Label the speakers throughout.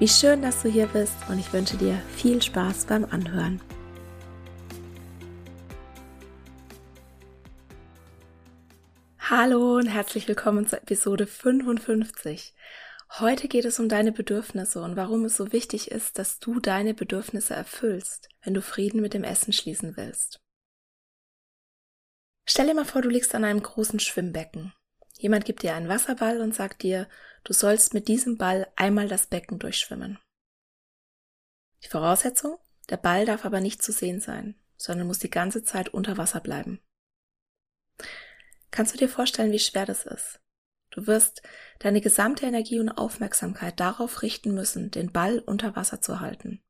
Speaker 1: Wie schön, dass du hier bist und ich wünsche dir viel Spaß beim Anhören. Hallo und herzlich willkommen zur Episode 55. Heute geht es um deine Bedürfnisse und warum es so wichtig ist, dass du deine Bedürfnisse erfüllst, wenn du Frieden mit dem Essen schließen willst. Stell dir mal vor, du liegst an einem großen Schwimmbecken. Jemand gibt dir einen Wasserball und sagt dir, du sollst mit diesem Ball einmal das Becken durchschwimmen. Die Voraussetzung? Der Ball darf aber nicht zu sehen sein, sondern muss die ganze Zeit unter Wasser bleiben. Kannst du dir vorstellen, wie schwer das ist? Du wirst deine gesamte Energie und Aufmerksamkeit darauf richten müssen, den Ball unter Wasser zu halten.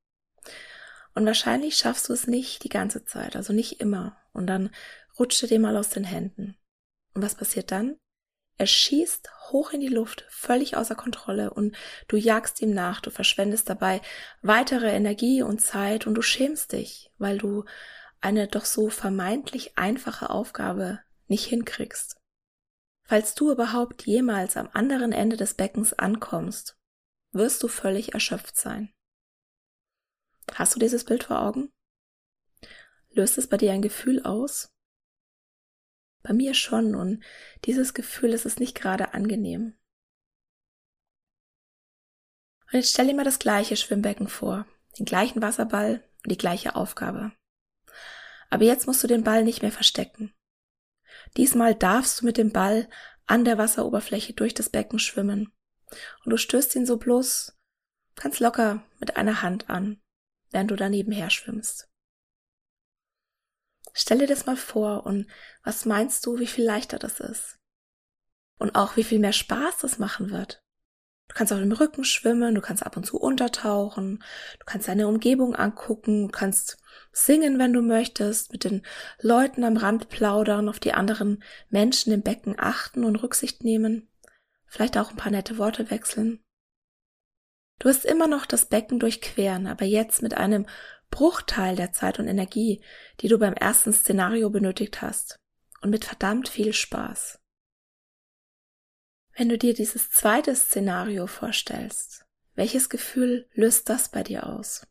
Speaker 1: Und wahrscheinlich schaffst du es nicht die ganze Zeit, also nicht immer. Und dann rutscht er dir mal aus den Händen. Und was passiert dann? Er schießt hoch in die Luft, völlig außer Kontrolle und du jagst ihm nach, du verschwendest dabei weitere Energie und Zeit und du schämst dich, weil du eine doch so vermeintlich einfache Aufgabe nicht hinkriegst. Falls du überhaupt jemals am anderen Ende des Beckens ankommst, wirst du völlig erschöpft sein. Hast du dieses Bild vor Augen? Löst es bei dir ein Gefühl aus? Bei mir schon und dieses Gefühl ist es nicht gerade angenehm. Und jetzt stell dir mal das gleiche Schwimmbecken vor, den gleichen Wasserball und die gleiche Aufgabe. Aber jetzt musst du den Ball nicht mehr verstecken. Diesmal darfst du mit dem Ball an der Wasseroberfläche durch das Becken schwimmen. Und du stößt ihn so bloß ganz locker mit einer Hand an, während du daneben her schwimmst. Stell dir das mal vor und was meinst du, wie viel leichter das ist? Und auch wie viel mehr Spaß das machen wird. Du kannst auf dem Rücken schwimmen, du kannst ab und zu untertauchen, du kannst deine Umgebung angucken, du kannst singen, wenn du möchtest, mit den Leuten am Rand plaudern, auf die anderen Menschen im Becken achten und Rücksicht nehmen, vielleicht auch ein paar nette Worte wechseln. Du wirst immer noch das Becken durchqueren, aber jetzt mit einem Bruchteil der Zeit und Energie, die du beim ersten Szenario benötigt hast. Und mit verdammt viel Spaß. Wenn du dir dieses zweite Szenario vorstellst, welches Gefühl löst das bei dir aus?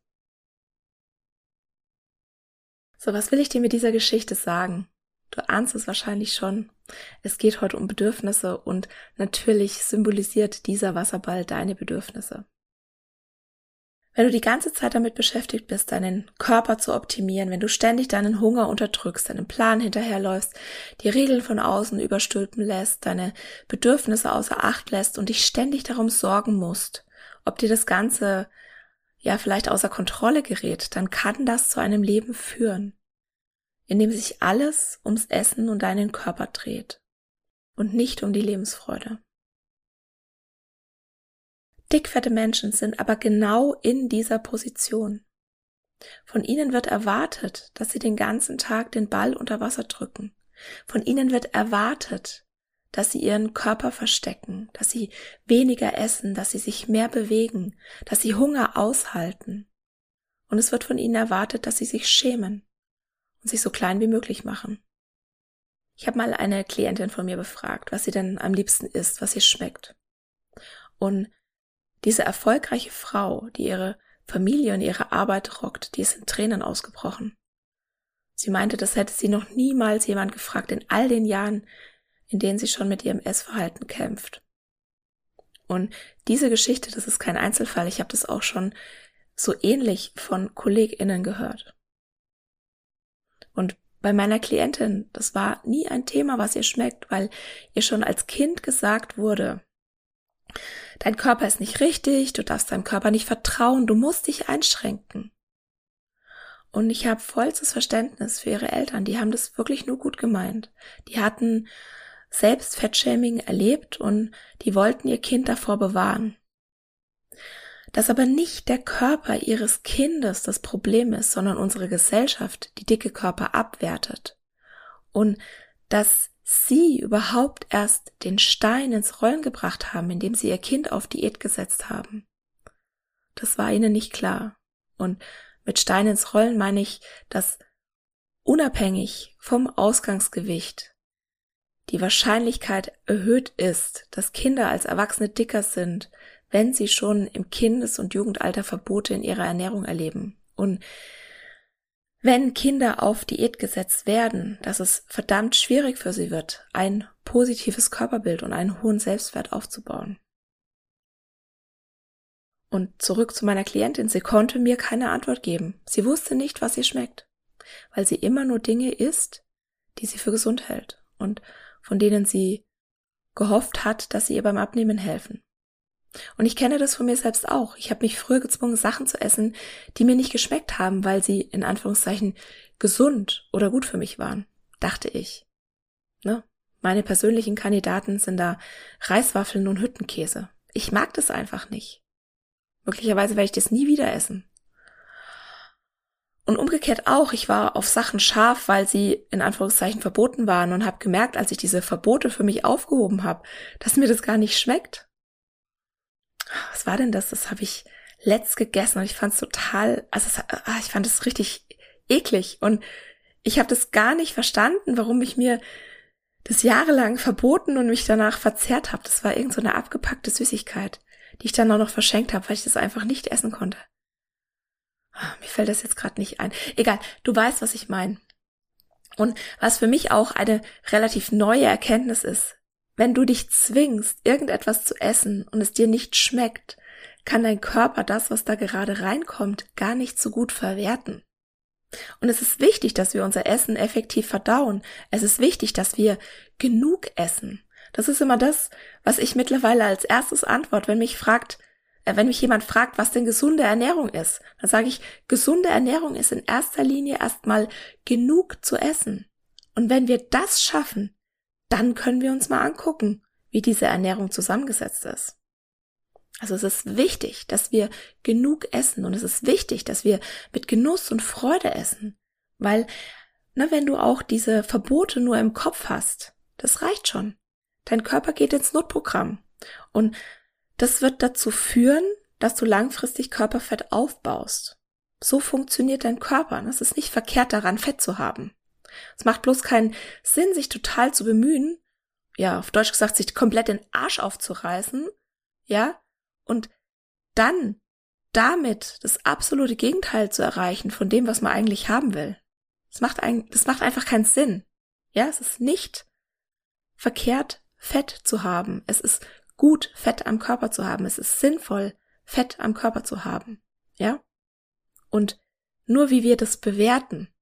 Speaker 1: So, was will ich dir mit dieser Geschichte sagen? Du ahnst es wahrscheinlich schon. Es geht heute um Bedürfnisse und natürlich symbolisiert dieser Wasserball deine Bedürfnisse. Wenn du die ganze Zeit damit beschäftigt bist, deinen Körper zu optimieren, wenn du ständig deinen Hunger unterdrückst, deinem Plan hinterherläufst, die Regeln von außen überstülpen lässt, deine Bedürfnisse außer Acht lässt und dich ständig darum sorgen musst, ob dir das Ganze ja vielleicht außer Kontrolle gerät, dann kann das zu einem Leben führen, in dem sich alles ums Essen und deinen Körper dreht und nicht um die Lebensfreude. Dickfette Menschen sind aber genau in dieser Position. Von ihnen wird erwartet, dass sie den ganzen Tag den Ball unter Wasser drücken. Von ihnen wird erwartet, dass sie ihren Körper verstecken, dass sie weniger essen, dass sie sich mehr bewegen, dass sie Hunger aushalten. Und es wird von ihnen erwartet, dass sie sich schämen und sich so klein wie möglich machen. Ich habe mal eine Klientin von mir befragt, was sie denn am liebsten isst, was ihr schmeckt. Und diese erfolgreiche Frau, die ihre Familie und ihre Arbeit rockt, die ist in Tränen ausgebrochen. Sie meinte, das hätte sie noch niemals jemand gefragt in all den Jahren, in denen sie schon mit ihrem Essverhalten kämpft. Und diese Geschichte, das ist kein Einzelfall. Ich habe das auch schon so ähnlich von KollegInnen gehört. Und bei meiner Klientin, das war nie ein Thema, was ihr schmeckt, weil ihr schon als Kind gesagt wurde, dein Körper ist nicht richtig, du darfst deinem Körper nicht vertrauen, du musst dich einschränken. Und ich habe vollstes Verständnis für ihre Eltern, die haben das wirklich nur gut gemeint. Die hatten selbst Fettshaming erlebt und die wollten ihr Kind davor bewahren. Dass aber nicht der Körper ihres Kindes das Problem ist, sondern unsere Gesellschaft die dicke Körper abwertet. Und dass sie überhaupt erst den Stein ins Rollen gebracht haben, indem sie ihr Kind auf Diät gesetzt haben. Das war ihnen nicht klar. Und mit Stein ins Rollen meine ich, dass unabhängig vom Ausgangsgewicht die Wahrscheinlichkeit erhöht ist, dass Kinder als Erwachsene dicker sind, wenn sie schon im Kindes- und Jugendalter Verbote in ihrer Ernährung erleben. Und wenn Kinder auf Diät gesetzt werden, dass es verdammt schwierig für sie wird, ein positives Körperbild und einen hohen Selbstwert aufzubauen. Und zurück zu meiner Klientin, sie konnte mir keine Antwort geben. Sie wusste nicht, was ihr schmeckt, weil sie immer nur Dinge isst, die sie für gesund hält und von denen sie gehofft hat, dass sie ihr beim Abnehmen helfen. Und ich kenne das von mir selbst auch. Ich habe mich früher gezwungen, Sachen zu essen, die mir nicht geschmeckt haben, weil sie in Anführungszeichen gesund oder gut für mich waren, dachte ich. Ne? Meine persönlichen Kandidaten sind da Reiswaffeln und Hüttenkäse. Ich mag das einfach nicht. Möglicherweise werde ich das nie wieder essen. Und umgekehrt auch, ich war auf Sachen scharf, weil sie in Anführungszeichen verboten waren und habe gemerkt, als ich diese Verbote für mich aufgehoben habe, dass mir das gar nicht schmeckt was war denn das? Das habe ich letzt gegessen und ich fand es total, also es, ah, ich fand es richtig eklig und ich habe das gar nicht verstanden, warum ich mir das jahrelang verboten und mich danach verzehrt habe. Das war irgend so eine abgepackte Süßigkeit, die ich dann auch noch verschenkt habe, weil ich das einfach nicht essen konnte. Ah, mir fällt das jetzt gerade nicht ein. Egal, du weißt, was ich meine. Und was für mich auch eine relativ neue Erkenntnis ist, wenn du dich zwingst, irgendetwas zu essen und es dir nicht schmeckt, kann dein Körper das, was da gerade reinkommt, gar nicht so gut verwerten. Und es ist wichtig, dass wir unser Essen effektiv verdauen. Es ist wichtig, dass wir genug essen. Das ist immer das, was ich mittlerweile als erstes antwort, wenn mich fragt, äh, wenn mich jemand fragt, was denn gesunde Ernährung ist, dann sage ich, gesunde Ernährung ist in erster Linie erstmal genug zu essen. Und wenn wir das schaffen, dann können wir uns mal angucken, wie diese Ernährung zusammengesetzt ist. Also es ist wichtig, dass wir genug essen und es ist wichtig, dass wir mit Genuss und Freude essen, weil, na, wenn du auch diese Verbote nur im Kopf hast, das reicht schon. Dein Körper geht ins Notprogramm und das wird dazu führen, dass du langfristig Körperfett aufbaust. So funktioniert dein Körper. Es ist nicht verkehrt daran, Fett zu haben. Es macht bloß keinen Sinn, sich total zu bemühen, ja, auf Deutsch gesagt, sich komplett den Arsch aufzureißen, ja, und dann damit das absolute Gegenteil zu erreichen von dem, was man eigentlich haben will. Das macht, ein, das macht einfach keinen Sinn. Ja, es ist nicht verkehrt, Fett zu haben. Es ist gut, Fett am Körper zu haben. Es ist sinnvoll, Fett am Körper zu haben. Ja? Und nur wie wir das bewerten,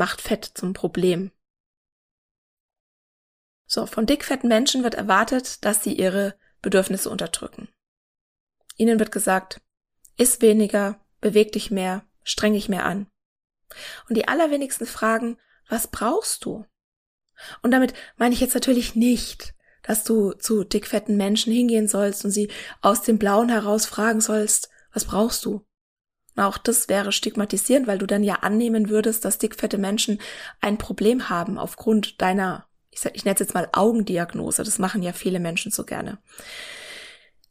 Speaker 1: macht Fett zum Problem. So, von dickfetten Menschen wird erwartet, dass sie ihre Bedürfnisse unterdrücken. Ihnen wird gesagt, iss weniger, beweg dich mehr, streng dich mehr an. Und die allerwenigsten fragen, was brauchst du? Und damit meine ich jetzt natürlich nicht, dass du zu dickfetten Menschen hingehen sollst und sie aus dem Blauen heraus fragen sollst, was brauchst du? Auch das wäre stigmatisierend, weil du dann ja annehmen würdest, dass dickfette Menschen ein Problem haben aufgrund deiner, ich, ich nenne es jetzt mal Augendiagnose. Das machen ja viele Menschen so gerne.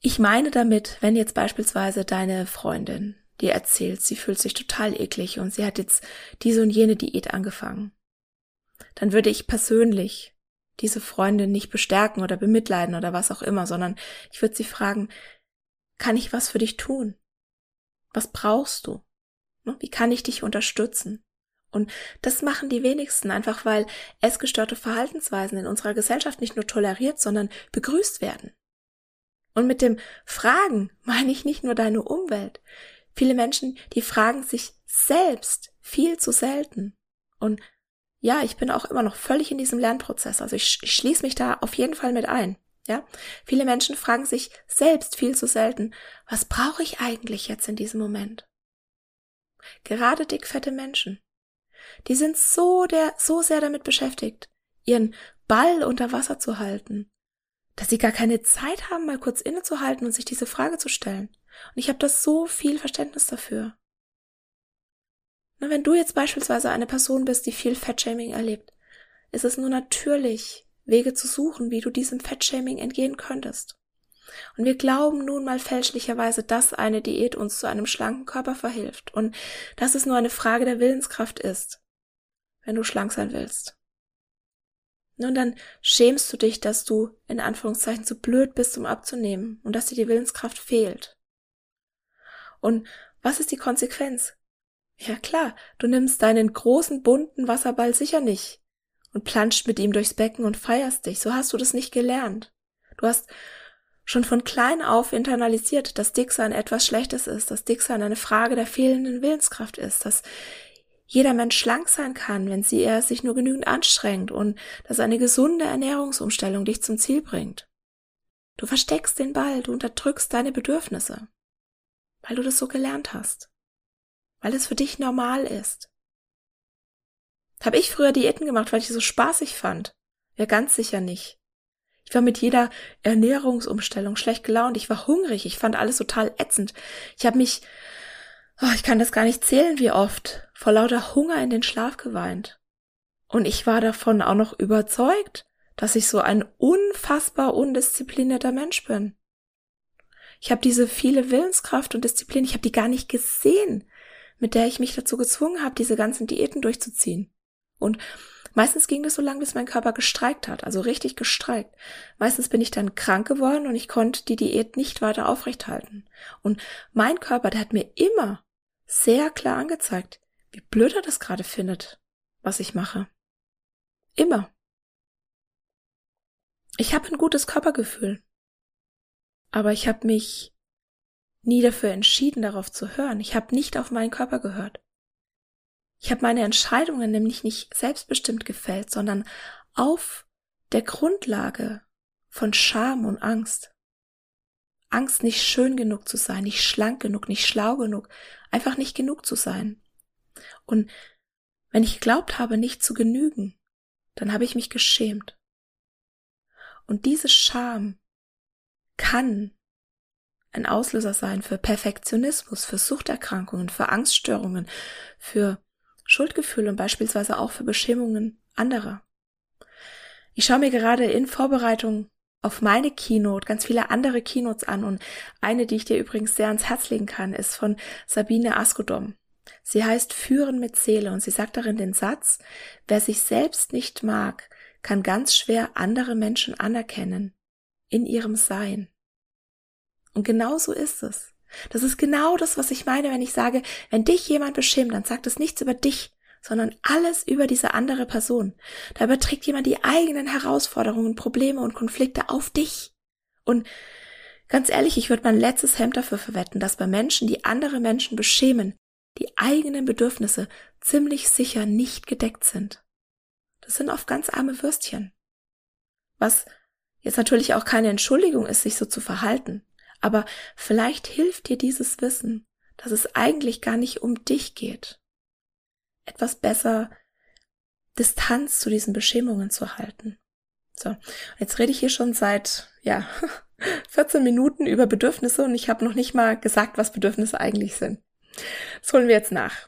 Speaker 1: Ich meine damit, wenn jetzt beispielsweise deine Freundin dir erzählt, sie fühlt sich total eklig und sie hat jetzt diese und jene Diät angefangen, dann würde ich persönlich diese Freundin nicht bestärken oder bemitleiden oder was auch immer, sondern ich würde sie fragen, kann ich was für dich tun? Was brauchst du? Ne, wie kann ich dich unterstützen? Und das machen die wenigsten einfach, weil essgestörte Verhaltensweisen in unserer Gesellschaft nicht nur toleriert, sondern begrüßt werden. Und mit dem Fragen meine ich nicht nur deine Umwelt. Viele Menschen, die fragen sich selbst viel zu selten. Und ja, ich bin auch immer noch völlig in diesem Lernprozess. Also ich, ich schließe mich da auf jeden Fall mit ein. Ja, viele Menschen fragen sich selbst viel zu selten, was brauche ich eigentlich jetzt in diesem Moment? Gerade dickfette Menschen. Die sind so der, so sehr damit beschäftigt, ihren Ball unter Wasser zu halten, dass sie gar keine Zeit haben, mal kurz innezuhalten und sich diese Frage zu stellen. Und ich habe das so viel Verständnis dafür. Na, wenn du jetzt beispielsweise eine Person bist, die viel Fettshaming erlebt, ist es nur natürlich, Wege zu suchen, wie du diesem Fettshaming entgehen könntest. Und wir glauben nun mal fälschlicherweise, dass eine Diät uns zu einem schlanken Körper verhilft und dass es nur eine Frage der Willenskraft ist, wenn du schlank sein willst. Nun, dann schämst du dich, dass du in Anführungszeichen zu blöd bist, um abzunehmen und dass dir die Willenskraft fehlt. Und was ist die Konsequenz? Ja klar, du nimmst deinen großen bunten Wasserball sicher nicht und planscht mit ihm durchs Becken und feierst dich. So hast du das nicht gelernt. Du hast schon von klein auf internalisiert, dass Dicksein etwas Schlechtes ist, dass Dicksein eine Frage der fehlenden Willenskraft ist, dass jeder Mensch schlank sein kann, wenn sie er sich nur genügend anstrengt und dass eine gesunde Ernährungsumstellung dich zum Ziel bringt. Du versteckst den Ball, du unterdrückst deine Bedürfnisse, weil du das so gelernt hast weil es für dich normal ist. Habe ich früher Diäten gemacht, weil ich so spaßig fand? Ja, ganz sicher nicht. Ich war mit jeder Ernährungsumstellung schlecht gelaunt, ich war hungrig, ich fand alles total ätzend. Ich habe mich, oh, ich kann das gar nicht zählen, wie oft, vor lauter Hunger in den Schlaf geweint. Und ich war davon auch noch überzeugt, dass ich so ein unfassbar undisziplinierter Mensch bin. Ich habe diese viele Willenskraft und Disziplin, ich habe die gar nicht gesehen mit der ich mich dazu gezwungen habe, diese ganzen Diäten durchzuziehen. Und meistens ging das so lange, bis mein Körper gestreikt hat, also richtig gestreikt. Meistens bin ich dann krank geworden und ich konnte die Diät nicht weiter aufrechthalten. Und mein Körper, der hat mir immer sehr klar angezeigt, wie blöd er das gerade findet, was ich mache. Immer. Ich habe ein gutes Körpergefühl. Aber ich habe mich nie dafür entschieden, darauf zu hören. Ich habe nicht auf meinen Körper gehört. Ich habe meine Entscheidungen nämlich nicht selbstbestimmt gefällt, sondern auf der Grundlage von Scham und Angst. Angst, nicht schön genug zu sein, nicht schlank genug, nicht schlau genug, einfach nicht genug zu sein. Und wenn ich geglaubt habe, nicht zu genügen, dann habe ich mich geschämt. Und diese Scham kann ein Auslöser sein für Perfektionismus, für Suchterkrankungen, für Angststörungen, für Schuldgefühle und beispielsweise auch für Beschämungen anderer. Ich schaue mir gerade in Vorbereitung auf meine Keynote ganz viele andere Keynotes an und eine, die ich dir übrigens sehr ans Herz legen kann, ist von Sabine Askodom. Sie heißt Führen mit Seele und sie sagt darin den Satz, wer sich selbst nicht mag, kann ganz schwer andere Menschen anerkennen in ihrem Sein. Und genau so ist es. Das ist genau das, was ich meine, wenn ich sage, wenn dich jemand beschimpft, dann sagt es nichts über dich, sondern alles über diese andere Person. Da überträgt jemand die eigenen Herausforderungen, Probleme und Konflikte auf dich. Und ganz ehrlich, ich würde mein letztes Hemd dafür verwetten, dass bei Menschen, die andere Menschen beschämen, die eigenen Bedürfnisse ziemlich sicher nicht gedeckt sind. Das sind oft ganz arme Würstchen. Was jetzt natürlich auch keine Entschuldigung ist, sich so zu verhalten. Aber vielleicht hilft dir dieses Wissen, dass es eigentlich gar nicht um dich geht. Etwas besser Distanz zu diesen Beschämungen zu halten. So, jetzt rede ich hier schon seit, ja, 14 Minuten über Bedürfnisse und ich habe noch nicht mal gesagt, was Bedürfnisse eigentlich sind. Das holen wir jetzt nach.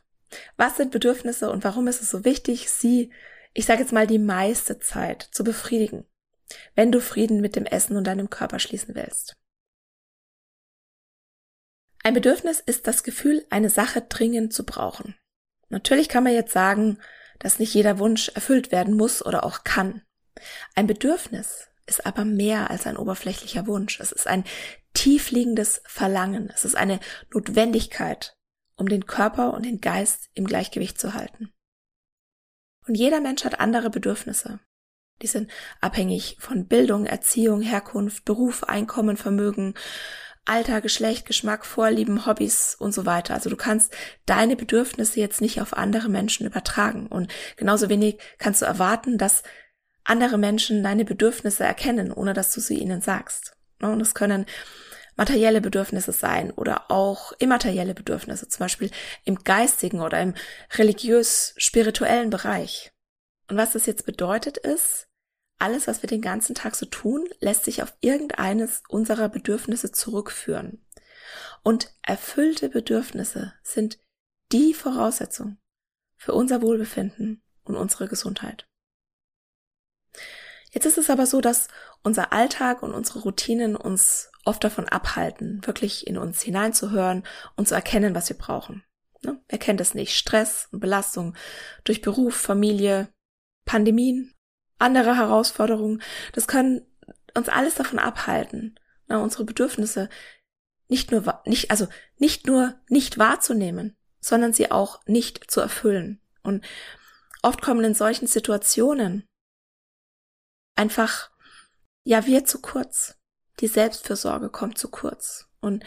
Speaker 1: Was sind Bedürfnisse und warum ist es so wichtig, sie, ich sage jetzt mal, die meiste Zeit zu befriedigen, wenn du Frieden mit dem Essen und deinem Körper schließen willst? Ein Bedürfnis ist das Gefühl, eine Sache dringend zu brauchen. Natürlich kann man jetzt sagen, dass nicht jeder Wunsch erfüllt werden muss oder auch kann. Ein Bedürfnis ist aber mehr als ein oberflächlicher Wunsch. Es ist ein tiefliegendes Verlangen. Es ist eine Notwendigkeit, um den Körper und den Geist im Gleichgewicht zu halten. Und jeder Mensch hat andere Bedürfnisse. Die sind abhängig von Bildung, Erziehung, Herkunft, Beruf, Einkommen, Vermögen, Alter, Geschlecht, Geschmack, Vorlieben, Hobbys und so weiter. Also du kannst deine Bedürfnisse jetzt nicht auf andere Menschen übertragen. Und genauso wenig kannst du erwarten, dass andere Menschen deine Bedürfnisse erkennen, ohne dass du sie ihnen sagst. Und das können materielle Bedürfnisse sein oder auch immaterielle Bedürfnisse, zum Beispiel im geistigen oder im religiös-spirituellen Bereich. Und was das jetzt bedeutet ist, alles, was wir den ganzen Tag so tun, lässt sich auf irgendeines unserer Bedürfnisse zurückführen. Und erfüllte Bedürfnisse sind die Voraussetzung für unser Wohlbefinden und unsere Gesundheit. Jetzt ist es aber so, dass unser Alltag und unsere Routinen uns oft davon abhalten, wirklich in uns hineinzuhören und zu erkennen, was wir brauchen. Ne? Wer kennt es nicht? Stress und Belastung durch Beruf, Familie, Pandemien, andere Herausforderungen, das können uns alles davon abhalten, na, unsere Bedürfnisse nicht nur, nicht, also nicht nur nicht wahrzunehmen, sondern sie auch nicht zu erfüllen. Und oft kommen in solchen Situationen einfach, ja, wir zu kurz. Die Selbstfürsorge kommt zu kurz. Und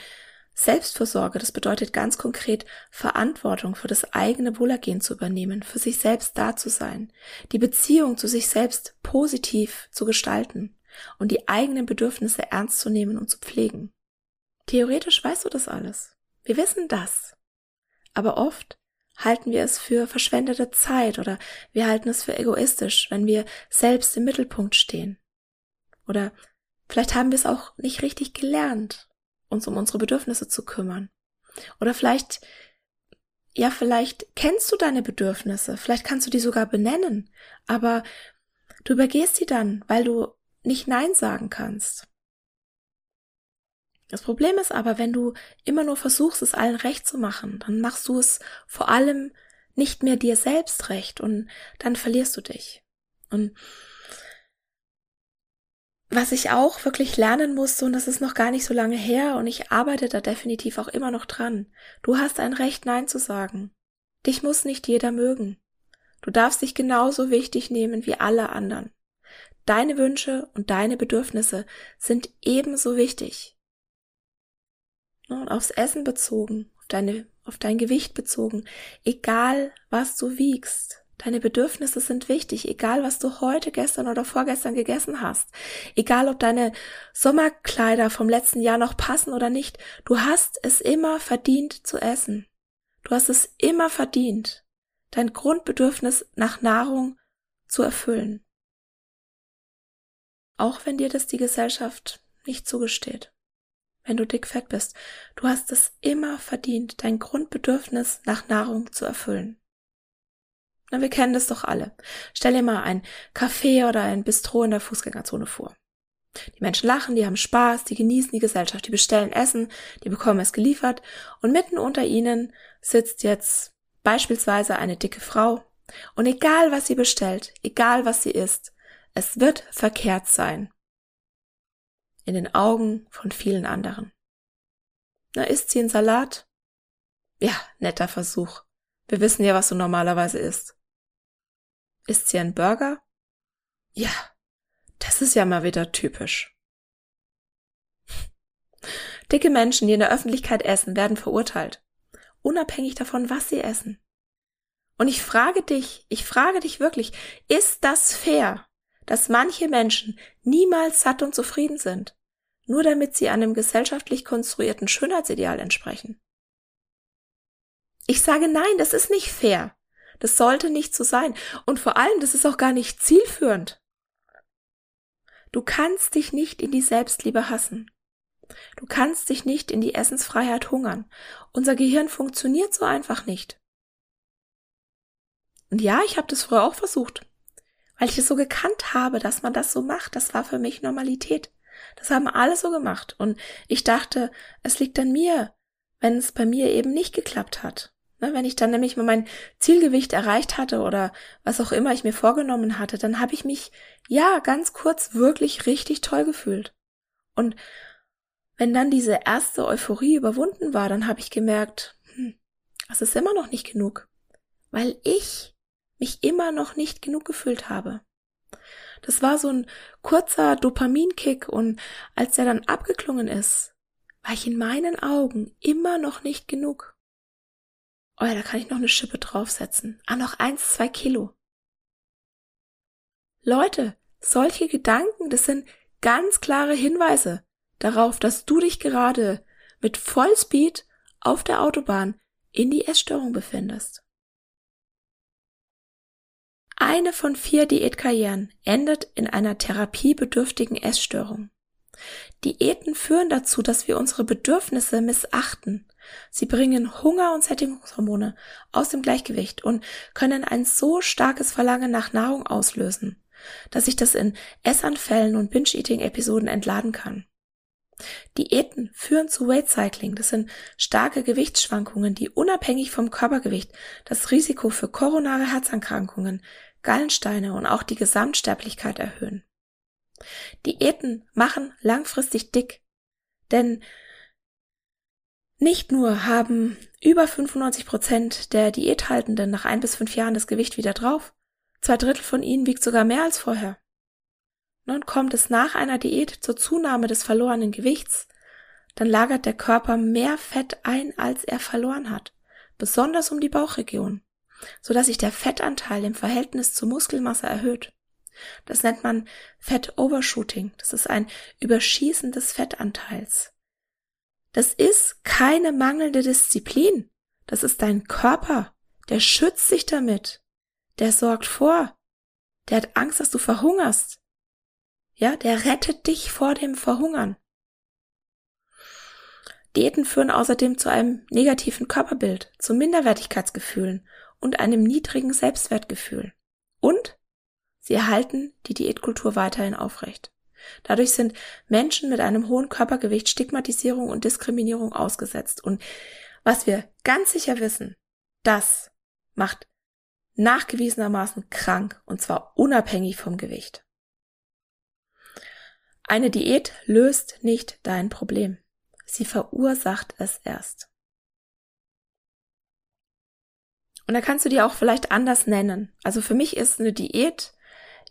Speaker 1: Selbstfürsorge, das bedeutet ganz konkret Verantwortung für das eigene Wohlergehen zu übernehmen, für sich selbst da zu sein, die Beziehung zu sich selbst positiv zu gestalten und die eigenen Bedürfnisse ernst zu nehmen und zu pflegen. Theoretisch weißt du das alles. Wir wissen das. Aber oft halten wir es für verschwendete Zeit oder wir halten es für egoistisch, wenn wir selbst im Mittelpunkt stehen. Oder vielleicht haben wir es auch nicht richtig gelernt uns um unsere Bedürfnisse zu kümmern. Oder vielleicht, ja, vielleicht kennst du deine Bedürfnisse, vielleicht kannst du die sogar benennen, aber du übergehst sie dann, weil du nicht Nein sagen kannst. Das Problem ist aber, wenn du immer nur versuchst, es allen recht zu machen, dann machst du es vor allem nicht mehr dir selbst recht und dann verlierst du dich. Und was ich auch wirklich lernen musste, und das ist noch gar nicht so lange her, und ich arbeite da definitiv auch immer noch dran. Du hast ein Recht, Nein zu sagen. Dich muss nicht jeder mögen. Du darfst dich genauso wichtig nehmen wie alle anderen. Deine Wünsche und deine Bedürfnisse sind ebenso wichtig. Und aufs Essen bezogen, auf deine, auf dein Gewicht bezogen, egal was du wiegst, Deine Bedürfnisse sind wichtig, egal was du heute, gestern oder vorgestern gegessen hast. Egal ob deine Sommerkleider vom letzten Jahr noch passen oder nicht. Du hast es immer verdient zu essen. Du hast es immer verdient, dein Grundbedürfnis nach Nahrung zu erfüllen. Auch wenn dir das die Gesellschaft nicht zugesteht. Wenn du dickfett bist, du hast es immer verdient, dein Grundbedürfnis nach Nahrung zu erfüllen. Na, wir kennen das doch alle. Stell dir mal ein Café oder ein Bistro in der Fußgängerzone vor. Die Menschen lachen, die haben Spaß, die genießen die Gesellschaft, die bestellen Essen, die bekommen es geliefert und mitten unter ihnen sitzt jetzt beispielsweise eine dicke Frau und egal was sie bestellt, egal was sie isst, es wird verkehrt sein. In den Augen von vielen anderen. Na, isst sie einen Salat? Ja, netter Versuch. Wir wissen ja, was du normalerweise isst. Ist sie ein Burger? Ja, das ist ja mal wieder typisch. Dicke Menschen, die in der Öffentlichkeit essen, werden verurteilt. Unabhängig davon, was sie essen. Und ich frage dich, ich frage dich wirklich, ist das fair, dass manche Menschen niemals satt und zufrieden sind, nur damit sie einem gesellschaftlich konstruierten Schönheitsideal entsprechen? Ich sage nein, das ist nicht fair. Das sollte nicht so sein. Und vor allem, das ist auch gar nicht zielführend. Du kannst dich nicht in die Selbstliebe hassen. Du kannst dich nicht in die Essensfreiheit hungern. Unser Gehirn funktioniert so einfach nicht. Und ja, ich habe das früher auch versucht, weil ich es so gekannt habe, dass man das so macht. Das war für mich Normalität. Das haben alle so gemacht. Und ich dachte, es liegt an mir, wenn es bei mir eben nicht geklappt hat. Ne, wenn ich dann nämlich mal mein Zielgewicht erreicht hatte oder was auch immer ich mir vorgenommen hatte, dann habe ich mich, ja, ganz kurz wirklich richtig toll gefühlt. Und wenn dann diese erste Euphorie überwunden war, dann habe ich gemerkt, hm, es ist immer noch nicht genug, weil ich mich immer noch nicht genug gefühlt habe. Das war so ein kurzer Dopaminkick und als der dann abgeklungen ist, war ich in meinen Augen immer noch nicht genug. Oh ja, da kann ich noch eine Schippe draufsetzen. Ah, noch eins, zwei Kilo. Leute, solche Gedanken, das sind ganz klare Hinweise darauf, dass du dich gerade mit Vollspeed auf der Autobahn in die Essstörung befindest. Eine von vier Diätkarrieren endet in einer therapiebedürftigen Essstörung. Diäten führen dazu, dass wir unsere Bedürfnisse missachten. Sie bringen Hunger und Sättigungshormone aus dem Gleichgewicht und können ein so starkes Verlangen nach Nahrung auslösen, dass sich das in Essanfällen und Binge-Eating-Episoden entladen kann. Diäten führen zu Weight Cycling. Das sind starke Gewichtsschwankungen, die unabhängig vom Körpergewicht das Risiko für koronare Herzerkrankungen, Gallensteine und auch die Gesamtsterblichkeit erhöhen. Diäten machen langfristig dick, denn nicht nur haben über 95 Prozent der Diäthaltenden nach ein bis fünf Jahren das Gewicht wieder drauf, zwei Drittel von ihnen wiegt sogar mehr als vorher. Nun kommt es nach einer Diät zur Zunahme des verlorenen Gewichts, dann lagert der Körper mehr Fett ein, als er verloren hat, besonders um die Bauchregion, so dass sich der Fettanteil im Verhältnis zur Muskelmasse erhöht. Das nennt man Fett Overshooting. Das ist ein Überschießen des Fettanteils. Das ist keine mangelnde Disziplin. Das ist dein Körper. Der schützt sich damit. Der sorgt vor. Der hat Angst, dass du verhungerst. Ja, der rettet dich vor dem Verhungern. Diäten führen außerdem zu einem negativen Körperbild, zu Minderwertigkeitsgefühlen und einem niedrigen Selbstwertgefühl. Und sie erhalten die Diätkultur weiterhin aufrecht. Dadurch sind Menschen mit einem hohen Körpergewicht Stigmatisierung und Diskriminierung ausgesetzt. Und was wir ganz sicher wissen, das macht nachgewiesenermaßen krank, und zwar unabhängig vom Gewicht. Eine Diät löst nicht dein Problem. Sie verursacht es erst. Und da kannst du dir auch vielleicht anders nennen. Also für mich ist eine Diät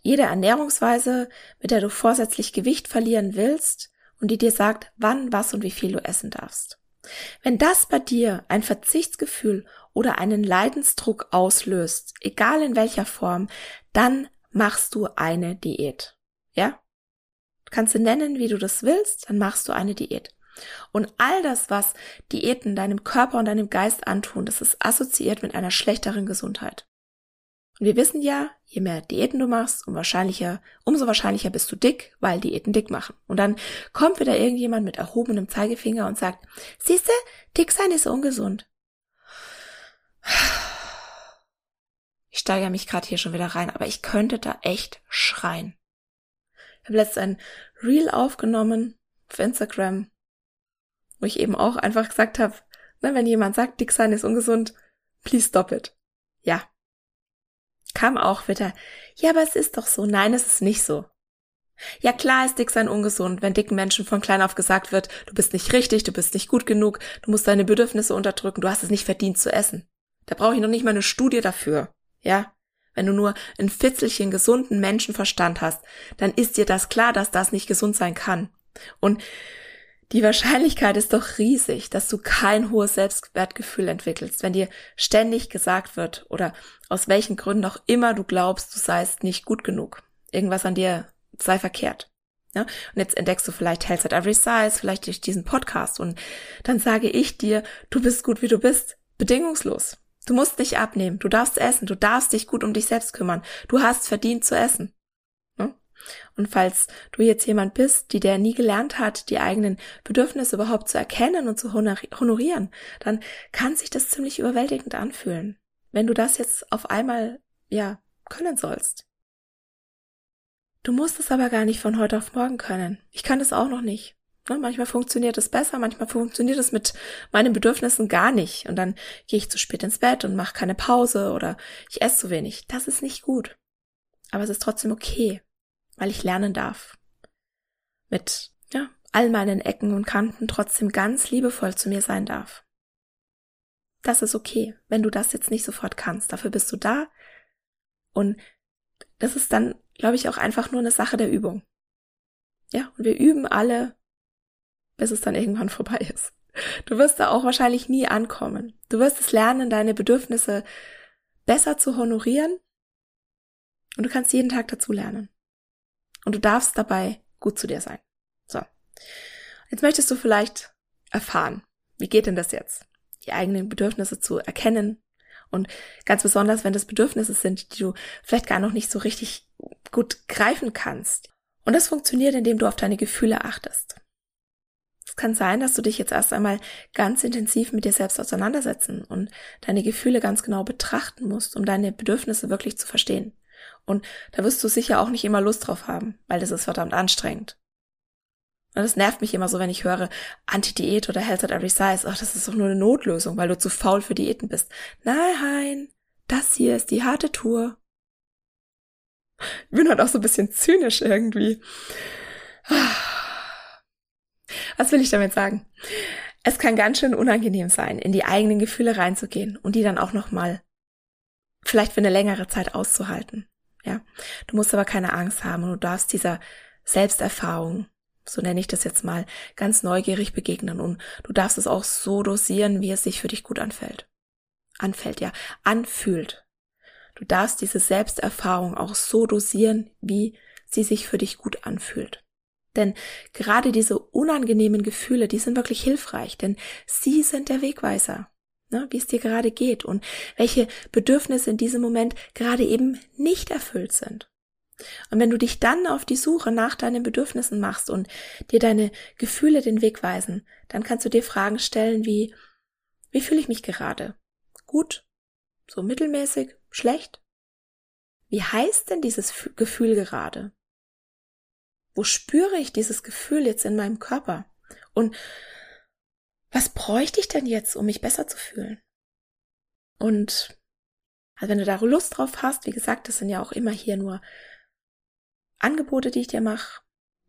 Speaker 1: jede Ernährungsweise, mit der du vorsätzlich Gewicht verlieren willst und die dir sagt, wann, was und wie viel du essen darfst. Wenn das bei dir ein Verzichtsgefühl oder einen Leidensdruck auslöst, egal in welcher Form, dann machst du eine Diät. Ja? Kannst du nennen, wie du das willst, dann machst du eine Diät. Und all das, was Diäten deinem Körper und deinem Geist antun, das ist assoziiert mit einer schlechteren Gesundheit. Und wir wissen ja, je mehr Diäten du machst, umso wahrscheinlicher, umso wahrscheinlicher bist du dick, weil Diäten dick machen. Und dann kommt wieder irgendjemand mit erhobenem Zeigefinger und sagt, siehste, dick sein ist ungesund. Ich steigere mich gerade hier schon wieder rein, aber ich könnte da echt schreien. Ich habe letztens ein Reel aufgenommen auf Instagram, wo ich eben auch einfach gesagt habe, ne, wenn jemand sagt, dick sein ist ungesund, please stop it. Ja. Kam auch wieder, ja, aber es ist doch so. Nein, es ist nicht so. Ja, klar ist dick sein ungesund, wenn dicken Menschen von klein auf gesagt wird, du bist nicht richtig, du bist nicht gut genug, du musst deine Bedürfnisse unterdrücken, du hast es nicht verdient zu essen. Da brauche ich noch nicht mal eine Studie dafür. Ja? Wenn du nur ein Fitzelchen gesunden Menschenverstand hast, dann ist dir das klar, dass das nicht gesund sein kann. Und die Wahrscheinlichkeit ist doch riesig, dass du kein hohes Selbstwertgefühl entwickelst, wenn dir ständig gesagt wird oder aus welchen Gründen auch immer du glaubst, du seist nicht gut genug. Irgendwas an dir sei verkehrt. Ja? Und jetzt entdeckst du vielleicht Health at Every Size, vielleicht durch diesen Podcast und dann sage ich dir, du bist gut wie du bist, bedingungslos. Du musst dich abnehmen, du darfst essen, du darfst dich gut um dich selbst kümmern, du hast verdient zu essen. Und falls du jetzt jemand bist, die der nie gelernt hat, die eigenen Bedürfnisse überhaupt zu erkennen und zu honorieren, dann kann sich das ziemlich überwältigend anfühlen, wenn du das jetzt auf einmal, ja, können sollst. Du musst es aber gar nicht von heute auf morgen können. Ich kann das auch noch nicht. Ne, manchmal funktioniert es besser, manchmal funktioniert es mit meinen Bedürfnissen gar nicht. Und dann gehe ich zu spät ins Bett und mache keine Pause oder ich esse zu wenig. Das ist nicht gut. Aber es ist trotzdem okay, weil ich lernen darf. Mit, ja, all meinen Ecken und Kanten trotzdem ganz liebevoll zu mir sein darf. Das ist okay, wenn du das jetzt nicht sofort kannst. Dafür bist du da. Und das ist dann glaube ich, auch einfach nur eine Sache der Übung. Ja, und wir üben alle, bis es dann irgendwann vorbei ist. Du wirst da auch wahrscheinlich nie ankommen. Du wirst es lernen, deine Bedürfnisse besser zu honorieren und du kannst jeden Tag dazu lernen. Und du darfst dabei gut zu dir sein. So. Jetzt möchtest du vielleicht erfahren, wie geht denn das jetzt? Die eigenen Bedürfnisse zu erkennen. Und ganz besonders, wenn das Bedürfnisse sind, die du vielleicht gar noch nicht so richtig gut greifen kannst. Und das funktioniert, indem du auf deine Gefühle achtest. Es kann sein, dass du dich jetzt erst einmal ganz intensiv mit dir selbst auseinandersetzen und deine Gefühle ganz genau betrachten musst, um deine Bedürfnisse wirklich zu verstehen. Und da wirst du sicher auch nicht immer Lust drauf haben, weil das ist verdammt anstrengend. Und das nervt mich immer so, wenn ich höre, Anti-Diät oder Health at Every Size. Ach, das ist doch nur eine Notlösung, weil du zu faul für Diäten bist. Nein, das hier ist die harte Tour. Ich bin halt auch so ein bisschen zynisch irgendwie. Was will ich damit sagen? Es kann ganz schön unangenehm sein, in die eigenen Gefühle reinzugehen und die dann auch nochmal vielleicht für eine längere Zeit auszuhalten. Ja, du musst aber keine Angst haben und du darfst dieser Selbsterfahrung, so nenne ich das jetzt mal, ganz neugierig begegnen und du darfst es auch so dosieren, wie es sich für dich gut anfällt. Anfällt, ja, anfühlt. Du darfst diese Selbsterfahrung auch so dosieren, wie sie sich für dich gut anfühlt. Denn gerade diese unangenehmen Gefühle, die sind wirklich hilfreich, denn sie sind der Wegweiser ne, wie es dir gerade geht und welche Bedürfnisse in diesem Moment gerade eben nicht erfüllt sind. Und wenn du dich dann auf die Suche nach deinen Bedürfnissen machst und dir deine Gefühle den Weg weisen, dann kannst du dir Fragen stellen wie, wie fühle ich mich gerade? Gut? So mittelmäßig? Schlecht? Wie heißt denn dieses Gefühl gerade? Wo spüre ich dieses Gefühl jetzt in meinem Körper? Und was bräuchte ich denn jetzt, um mich besser zu fühlen? Und also wenn du da Lust drauf hast, wie gesagt, das sind ja auch immer hier nur Angebote, die ich dir mache,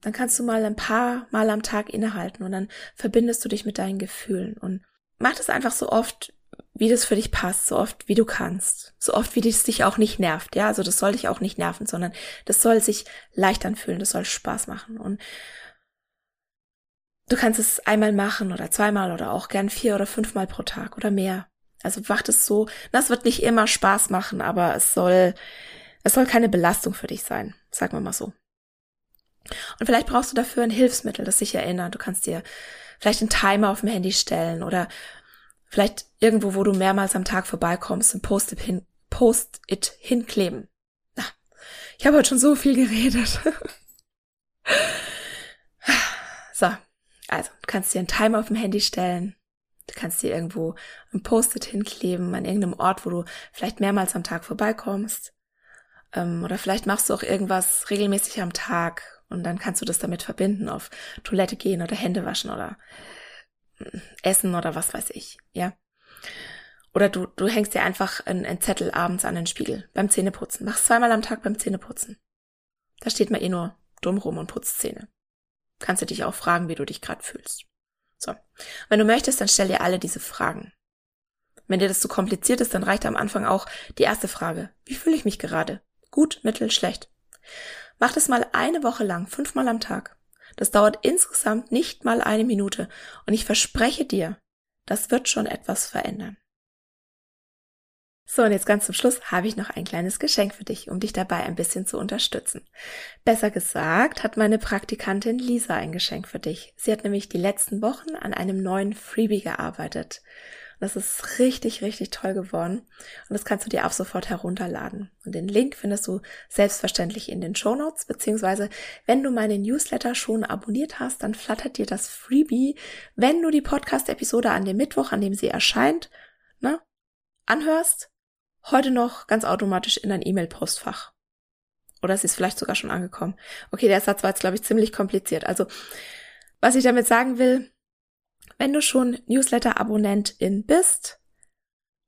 Speaker 1: dann kannst du mal ein paar Mal am Tag innehalten und dann verbindest du dich mit deinen Gefühlen und mach das einfach so oft, wie das für dich passt, so oft wie du kannst, so oft wie es dich auch nicht nervt, ja, also das soll dich auch nicht nerven, sondern das soll sich leicht anfühlen, das soll Spaß machen und Du kannst es einmal machen oder zweimal oder auch gern vier oder fünfmal pro Tag oder mehr. Also macht es so, das wird nicht immer Spaß machen, aber es soll, es soll keine Belastung für dich sein, sagen wir mal so. Und vielleicht brauchst du dafür ein Hilfsmittel, das dich erinnert. Du kannst dir vielleicht einen Timer auf dem Handy stellen oder vielleicht irgendwo, wo du mehrmals am Tag vorbeikommst, ein Post-it hin, Post hinkleben. Ich habe heute schon so viel geredet. so, also, du kannst dir einen Timer auf dem Handy stellen. Du kannst dir irgendwo ein Post-it hinkleben an irgendeinem Ort, wo du vielleicht mehrmals am Tag vorbeikommst. Ähm, oder vielleicht machst du auch irgendwas regelmäßig am Tag und dann kannst du das damit verbinden, auf Toilette gehen oder Hände waschen oder mm, essen oder was weiß ich, ja. Oder du, du hängst dir einfach einen, einen Zettel abends an den Spiegel beim Zähneputzen. Machst zweimal am Tag beim Zähneputzen. Da steht man eh nur dumm rum und putzt Zähne kannst du dich auch fragen, wie du dich gerade fühlst. So. Wenn du möchtest, dann stell dir alle diese Fragen. Wenn dir das zu kompliziert ist, dann reicht am Anfang auch die erste Frage. Wie fühle ich mich gerade? Gut, mittel, schlecht. Mach das mal eine Woche lang, fünfmal am Tag. Das dauert insgesamt nicht mal eine Minute und ich verspreche dir, das wird schon etwas verändern. So, und jetzt ganz zum Schluss habe ich noch ein kleines Geschenk für dich, um dich dabei ein bisschen zu unterstützen. Besser gesagt hat meine Praktikantin Lisa ein Geschenk für dich. Sie hat nämlich die letzten Wochen an einem neuen Freebie gearbeitet. Das ist richtig, richtig toll geworden. Und das kannst du dir ab sofort herunterladen. Und den Link findest du selbstverständlich in den Show Notes, beziehungsweise wenn du meine Newsletter schon abonniert hast, dann flattert dir das Freebie, wenn du die Podcast-Episode an dem Mittwoch, an dem sie erscheint, ne, anhörst heute noch ganz automatisch in dein E-Mail-Postfach. Oder es ist vielleicht sogar schon angekommen. Okay, der Satz war jetzt, glaube ich, ziemlich kompliziert. Also, was ich damit sagen will, wenn du schon Newsletter-Abonnentin bist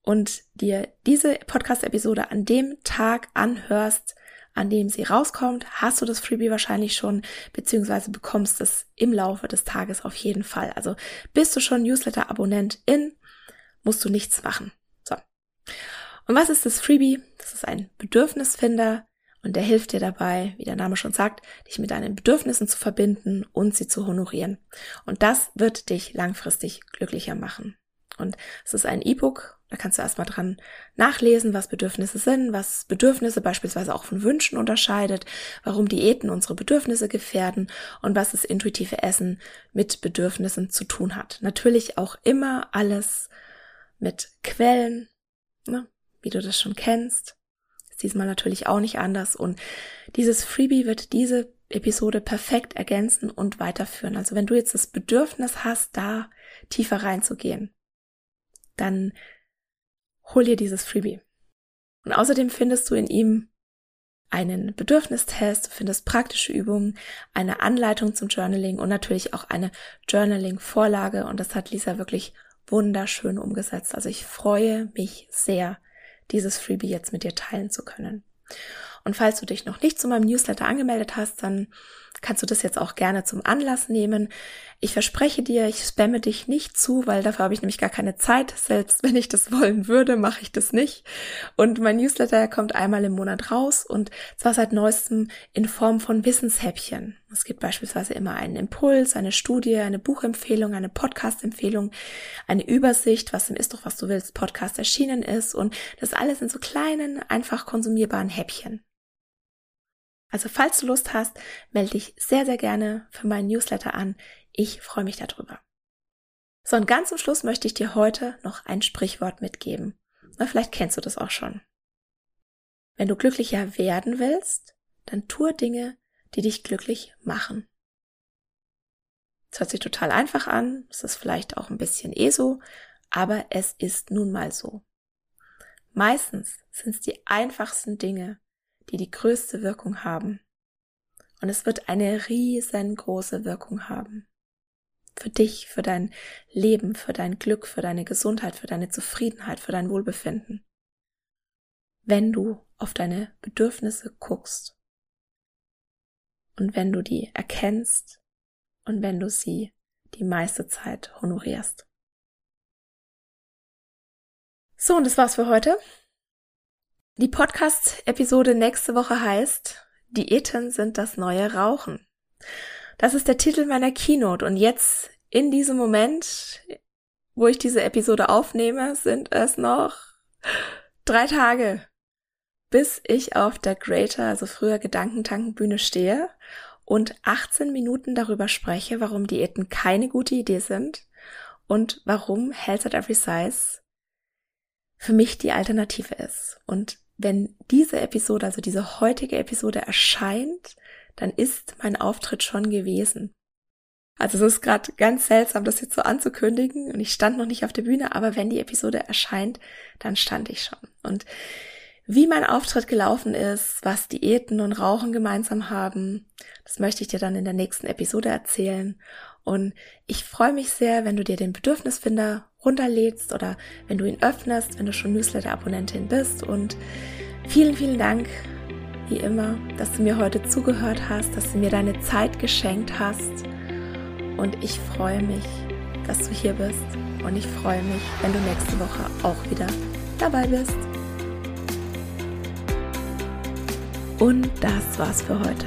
Speaker 1: und dir diese Podcast-Episode an dem Tag anhörst, an dem sie rauskommt, hast du das Freebie wahrscheinlich schon, beziehungsweise bekommst es im Laufe des Tages auf jeden Fall. Also bist du schon Newsletter-Abonnentin, musst du nichts machen. So. Und was ist das Freebie? Das ist ein Bedürfnisfinder Und der hilft dir dabei, wie der Name schon sagt, dich mit deinen Bedürfnissen zu verbinden und sie zu honorieren. Und das wird dich langfristig glücklicher machen. Und es ist ein E-Book, da kannst du erstmal dran nachlesen, was Bedürfnisse sind, was Bedürfnisse beispielsweise auch von Wünschen unterscheidet, warum Diäten unsere Bedürfnisse gefährden und was das intuitive Essen mit Bedürfnissen zu tun hat. Natürlich auch immer alles mit Quellen, ne, wie du das schon kennst. Ist diesmal natürlich auch nicht anders und dieses Freebie wird diese Episode perfekt ergänzen und weiterführen. Also wenn du jetzt das Bedürfnis hast, da tiefer reinzugehen, dann hol dir dieses Freebie. Und außerdem findest du in ihm einen Bedürfnistest, du findest praktische Übungen, eine Anleitung zum Journaling und natürlich auch eine Journaling-Vorlage. Und das hat Lisa wirklich wunderschön umgesetzt. Also ich freue mich sehr, dieses Freebie jetzt mit dir teilen zu können. Und falls du dich noch nicht zu meinem Newsletter angemeldet hast, dann kannst du das jetzt auch gerne zum Anlass nehmen. Ich verspreche dir, ich spamme dich nicht zu, weil dafür habe ich nämlich gar keine Zeit. Selbst wenn ich das wollen würde, mache ich das nicht. Und mein Newsletter kommt einmal im Monat raus und zwar seit neuestem in Form von Wissenshäppchen. Es gibt beispielsweise immer einen Impuls, eine Studie, eine Buchempfehlung, eine Podcast-Empfehlung, eine Übersicht, was im Ist doch, was du willst, Podcast erschienen ist und das alles in so kleinen, einfach konsumierbaren Häppchen. Also falls du Lust hast, melde dich sehr, sehr gerne für meinen Newsletter an. Ich freue mich darüber. So, und ganz zum Schluss möchte ich dir heute noch ein Sprichwort mitgeben. Na, vielleicht kennst du das auch schon. Wenn du glücklicher werden willst, dann tue Dinge, die dich glücklich machen. Das hört sich total einfach an, es ist vielleicht auch ein bisschen eh so, aber es ist nun mal so. Meistens sind es die einfachsten Dinge, die die größte Wirkung haben. Und es wird eine riesengroße Wirkung haben. Für dich, für dein Leben, für dein Glück, für deine Gesundheit, für deine Zufriedenheit, für dein Wohlbefinden. Wenn du auf deine Bedürfnisse guckst und wenn du die erkennst und wenn du sie die meiste Zeit honorierst. So, und das war's für heute. Die Podcast-Episode nächste Woche heißt Diäten sind das neue Rauchen. Das ist der Titel meiner Keynote und jetzt in diesem Moment, wo ich diese Episode aufnehme, sind es noch drei Tage, bis ich auf der Greater, also früher Gedankentankenbühne stehe und 18 Minuten darüber spreche, warum Diäten keine gute Idee sind und warum Health at Every Size für mich die Alternative ist. Und wenn diese Episode, also diese heutige Episode erscheint, dann ist mein Auftritt schon gewesen. Also es ist gerade ganz seltsam, das jetzt so anzukündigen und ich stand noch nicht auf der Bühne, aber wenn die Episode erscheint, dann stand ich schon. Und wie mein Auftritt gelaufen ist, was Diäten und Rauchen gemeinsam haben, das möchte ich dir dann in der nächsten Episode erzählen. Und ich freue mich sehr, wenn du dir den Bedürfnisfinder runterlädst oder wenn du ihn öffnest, wenn du schon Newsletter-Abonnentin bist. Und vielen, vielen Dank, wie immer, dass du mir heute zugehört hast, dass du mir deine Zeit geschenkt hast. Und ich freue mich, dass du hier bist. Und ich freue mich, wenn du nächste Woche auch wieder dabei bist. Und das war's für heute